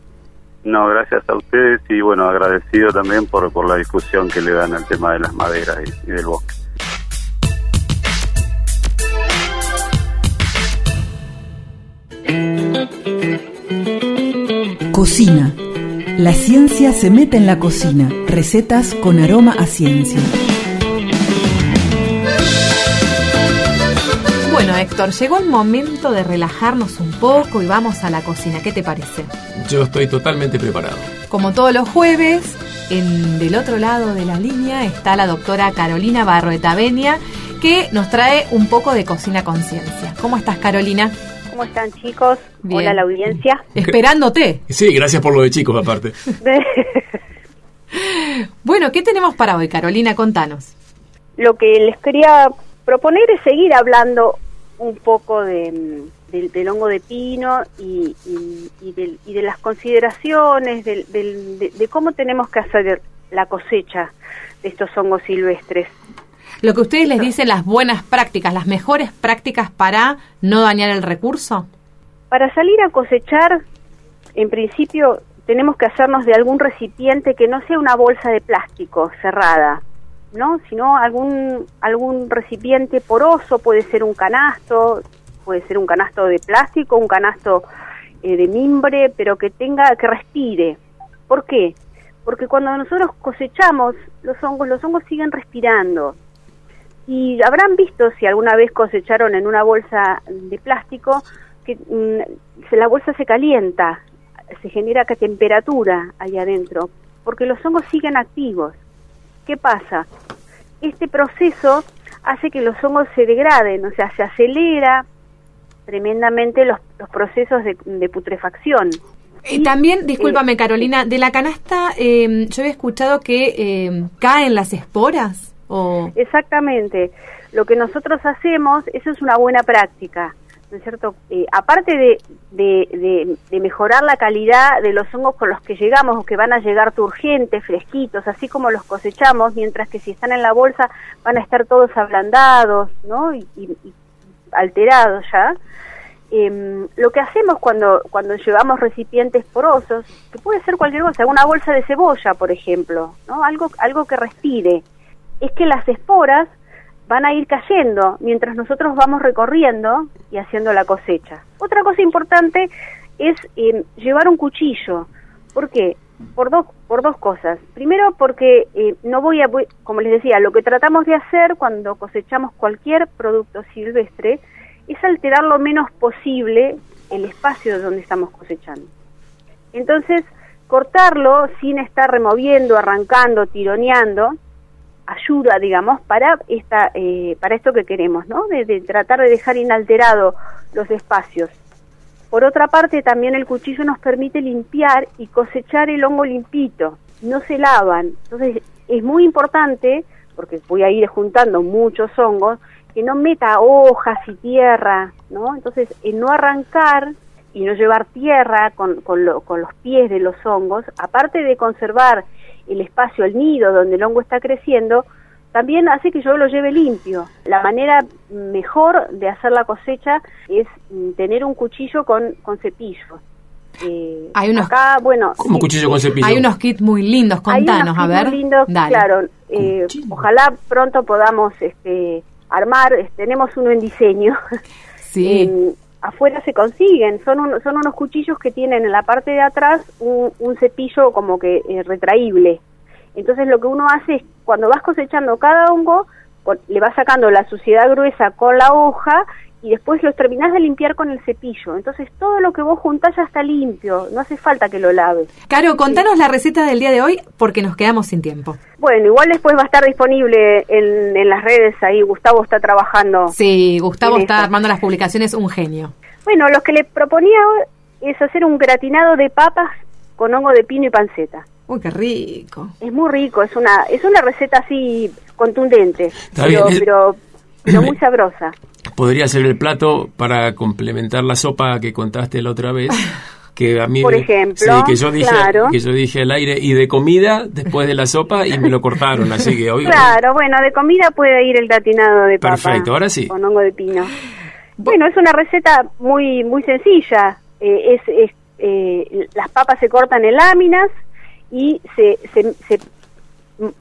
T: No, gracias a ustedes y bueno, agradecido también por, por la discusión que le dan al tema de las maderas y, y del bosque.
A: Cocina. La ciencia se mete en la cocina. Recetas con aroma a ciencia.
B: Bueno, Héctor, llegó el momento de relajarnos un poco y vamos a la cocina. ¿Qué te parece?
C: Yo estoy totalmente preparado.
B: Como todos los jueves, en, del otro lado de la línea está la doctora Carolina Barroeta Benia, que nos trae un poco de cocina conciencia. ¿Cómo estás, Carolina?
U: ¿Cómo están chicos?
B: Bien.
U: Hola la audiencia.
B: Esperándote.
C: Sí, gracias por lo de chicos aparte. [laughs]
B: Bueno, ¿qué tenemos para hoy, Carolina? Contanos.
U: Lo que les quería proponer es seguir hablando un poco de, del, del hongo de pino y, y- y del- y de las consideraciones, del- del- de, de cómo tenemos que hacer la cosecha de estos hongos silvestres.
B: Lo que ustedes les dicen las buenas prácticas, las mejores prácticas para no dañar el recurso.
U: Para salir a cosechar, en principio tenemos que hacernos de algún recipiente que no sea una bolsa de plástico cerrada, ¿no? Sino algún algún recipiente poroso, puede ser un canasto, puede ser un canasto de plástico, un canasto eh, de mimbre, pero que tenga que respire. ¿Por qué? Porque cuando nosotros cosechamos los hongos, los hongos siguen respirando. Y habrán visto si alguna vez cosecharon en una bolsa de plástico que mm, se- la bolsa se calienta, se genera temperatura ahí adentro, porque los hongos siguen activos. ¿Qué pasa? Este proceso hace que los hongos se degraden, o sea, se acelera tremendamente los, los procesos de, de putrefacción.
B: Eh, también, discúlpame Carolina, de la canasta eh, yo había escuchado que eh, caen las esporas. O...
U: Exactamente. Lo que nosotros hacemos, eso es una buena práctica. ¿no es cierto? Eh, aparte de, de, de- de mejorar la calidad de los hongos con los que llegamos o que van a llegar turgentes, fresquitos, así como los cosechamos, mientras que si están en la bolsa van a estar todos ablandados, ¿no? Y, y- y alterados ya. Em, lo que hacemos cuando, cuando llevamos recipientes porosos, que puede ser cualquier cosa, una bolsa de cebolla, por ejemplo, ¿no? Algo, algo que respire, es que las esporas van a ir cayendo mientras nosotros vamos recorriendo y haciendo la cosecha. Otra cosa importante es eh, llevar un cuchillo. ¿Por qué? Por dos, por dos cosas. Primero porque eh, no voy a, como les decía, lo que tratamos de hacer cuando cosechamos cualquier producto silvestre es alterar lo menos posible el espacio donde estamos cosechando. Entonces, cortarlo sin estar removiendo, arrancando, tironeando, ayuda, digamos, para esta, eh, para esto que queremos, ¿no? De, de tratar de dejar inalterado los espacios. Por otra parte, también el cuchillo nos permite limpiar y cosechar el hongo limpito. No se lavan. Entonces, es muy importante, porque voy a ir juntando muchos hongos, que no meta hojas y tierra, ¿no? Entonces, en no arrancar y no llevar tierra con, con, lo- con los pies de los hongos, aparte de conservar el espacio, el nido donde el hongo está creciendo, también hace que yo lo lleve limpio. La manera mejor de hacer la cosecha es mm, tener un cuchillo con, con cepillo. Eh,
B: Hay unos-
U: acá, bueno,
C: ¿Cómo
U: sí,
C: cuchillo con cepillo?
B: Hay unos kits muy lindos,
U: hay unos
B: contanos, a ver.
U: muy lindos,
B: Dale.
U: claro. eh, ojalá pronto podamos este, armar. Tenemos uno en diseño. [laughs]
B: Sí.
U: Eh, afuera se consiguen. Son, un- son unos cuchillos que tienen en la parte de atrás un, un cepillo como que eh, retraíble. Entonces lo que uno hace es cuando vas cosechando cada hongo, con- le vas sacando la suciedad gruesa con la hoja y después los terminás de limpiar con el cepillo. Entonces todo lo que vos juntás ya está limpio, no hace falta que lo laves.
B: Caro, contanos la receta del día de hoy porque nos quedamos sin tiempo.
U: Bueno, igual después va a estar disponible en, en las redes ahí. Gustavo está trabajando.
B: Sí, Gustavo está
U: eso.
B: armando las publicaciones, un genio.
U: Bueno, lo que le proponía es hacer un gratinado de papas con hongo de pino y panceta.
B: Uy, qué rico.
U: Es muy rico, es una es una receta así contundente,
C: Está
U: pero,
C: bien, eh.
U: pero pero muy sabrosa.
C: Podría ser el plato para complementar la sopa que contaste la otra vez. [laughs] Que a mí
U: Por ejemplo,
C: sí, que yo dije
U: claro.
C: que yo dije al aire y de comida después de la sopa y me lo cortaron así que hoy
U: Claro, bueno, de comida puede ir el gratinado de papa.
C: Perfecto, ahora sí.
U: Con hongo de pino. Bueno, es una receta muy muy sencilla. Eh, es, es, eh, las papas se cortan en láminas y se, se, se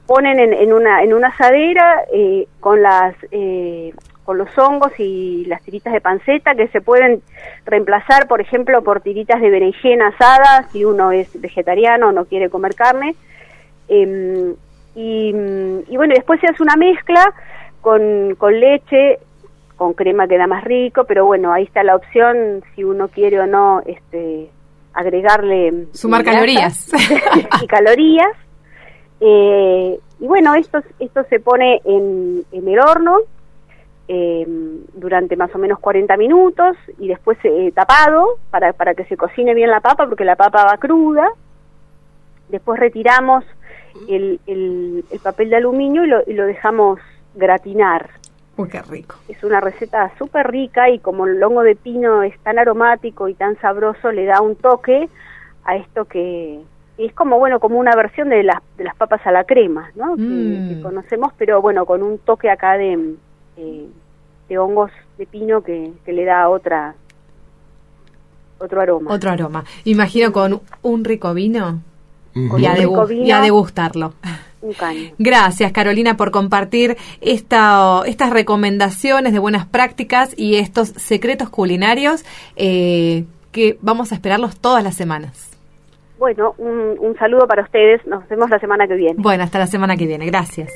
U: ponen en, en una en una asadera eh, con las eh, con los hongos y las tiritas de panceta que se pueden reemplazar, por ejemplo, por tiritas de berenjena asada si uno es vegetariano o no quiere comer carne. Em, y, y bueno, después se hace una mezcla con, con leche, con crema queda más rico, pero bueno, ahí está la opción si uno quiere o no este agregarle
B: Sumar calorías. [laughs]
U: y calorías. Eh, y bueno, esto, esto se pone en, en el horno eh, durante más o menos 40 minutos y después eh, tapado para, para que se cocine bien la papa porque la papa va cruda. Después retiramos el, el, el papel de aluminio y lo, y lo dejamos gratinar.
B: Uy, qué rico.
U: Es una receta súper rica y como el hongo de pino es tan aromático y tan sabroso, le da un toque a esto que es como bueno como una versión de las de las papas a la crema, ¿no? Que-
B: Mm.
U: Que, conocemos, pero bueno con un toque acá de eh, de hongos de pino que, que le da otra otro aroma.
B: Otro aroma. Imagino con un rico vino y,
U: un
B: a
U: rico vino.
B: y a degustarlo.
U: Un caño.
B: Gracias, Carolina, por compartir esta, estas recomendaciones de buenas prácticas y estos secretos culinarios eh, que vamos a esperarlos todas las semanas.
U: Bueno, un, un saludo para ustedes. Nos vemos la semana que viene.
B: Bueno, hasta la semana que viene. Gracias.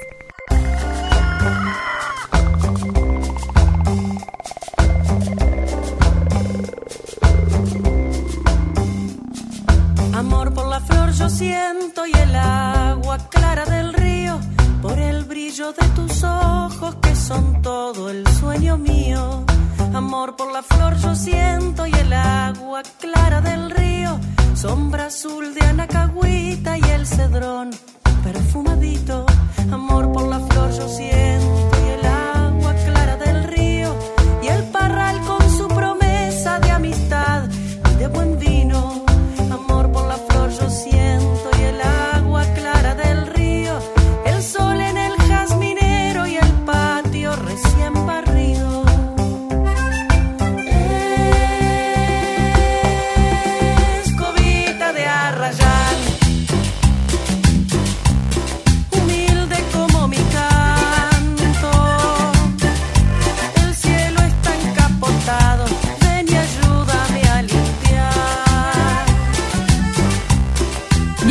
V: Amor por la flor yo siento y el clara del río, por el brillo de tus ojos que son todo el sueño mío. Amor por la flor yo siento y el agua clara del río, sombra azul de anacahuita y el cedrón perfumadito. Amor por la flor yo siento y el agua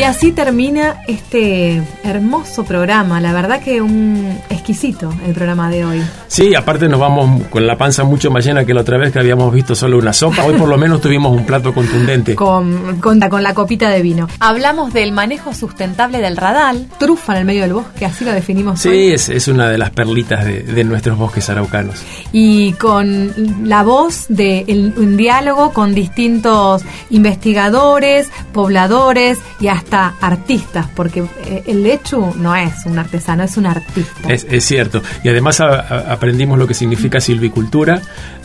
B: así termina este hermoso programa. La verdad que un exquisito el programa de hoy.
C: Sí, aparte nos vamos con la panza mucho más llena que la otra vez que habíamos visto solo una sopa. Hoy por lo menos tuvimos un plato contundente.
B: Con, con, con la copita de vino. Hablamos del manejo sustentable del radal, trufa en el medio del bosque, así lo definimos.
C: Sí,
B: hoy.
C: es, es una de las perlitas de, de nuestros bosques araucanos.
B: Y con la voz de el- un diálogo con distintos investigadores, pobladores y hasta artistas, porque eh, el lechu no es un artesano, es un artista.
C: Es, es cierto. Y además a- a- aprendimos lo que significa silvicultura,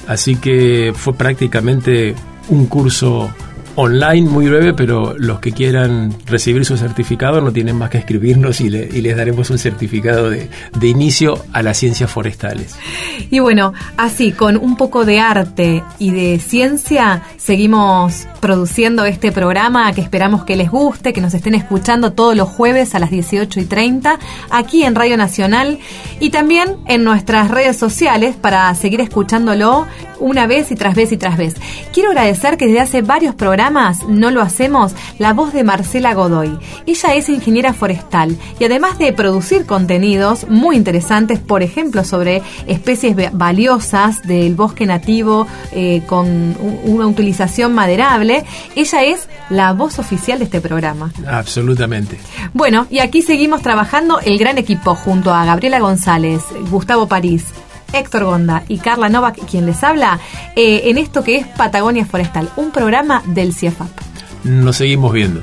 C: así que fue prácticamente un curso online muy breve, pero los que quieran recibir su certificado no tienen más que escribirnos y, le- y les daremos un certificado de, de inicio a las ciencias forestales.
B: Y bueno, así, con un poco de arte y de ciencia, seguimos produciendo este programa que esperamos que les guste, que nos estén escuchando todos los jueves a las 18 y 30, aquí en Radio Nacional y también en nuestras redes sociales para seguir escuchándolo una vez y tras vez y tras vez. Quiero agradecer que desde hace varios programas no lo hacemos la voz de Marcela Godoy. Ella es ingeniera forestal y además de producir contenidos muy interesantes, por ejemplo, sobre especies va- valiosas del bosque nativo eh, con una utilización maderable, ella es la voz oficial de este programa.
C: Absolutamente.
B: Bueno, y aquí seguimos trabajando el gran equipo junto a Gabriela González, Gustavo París, Héctor Gonda y Carla Novak, quien les habla, eh, en esto que es Patagonia Forestal, un programa del CIEFAP.
C: Nos seguimos viendo.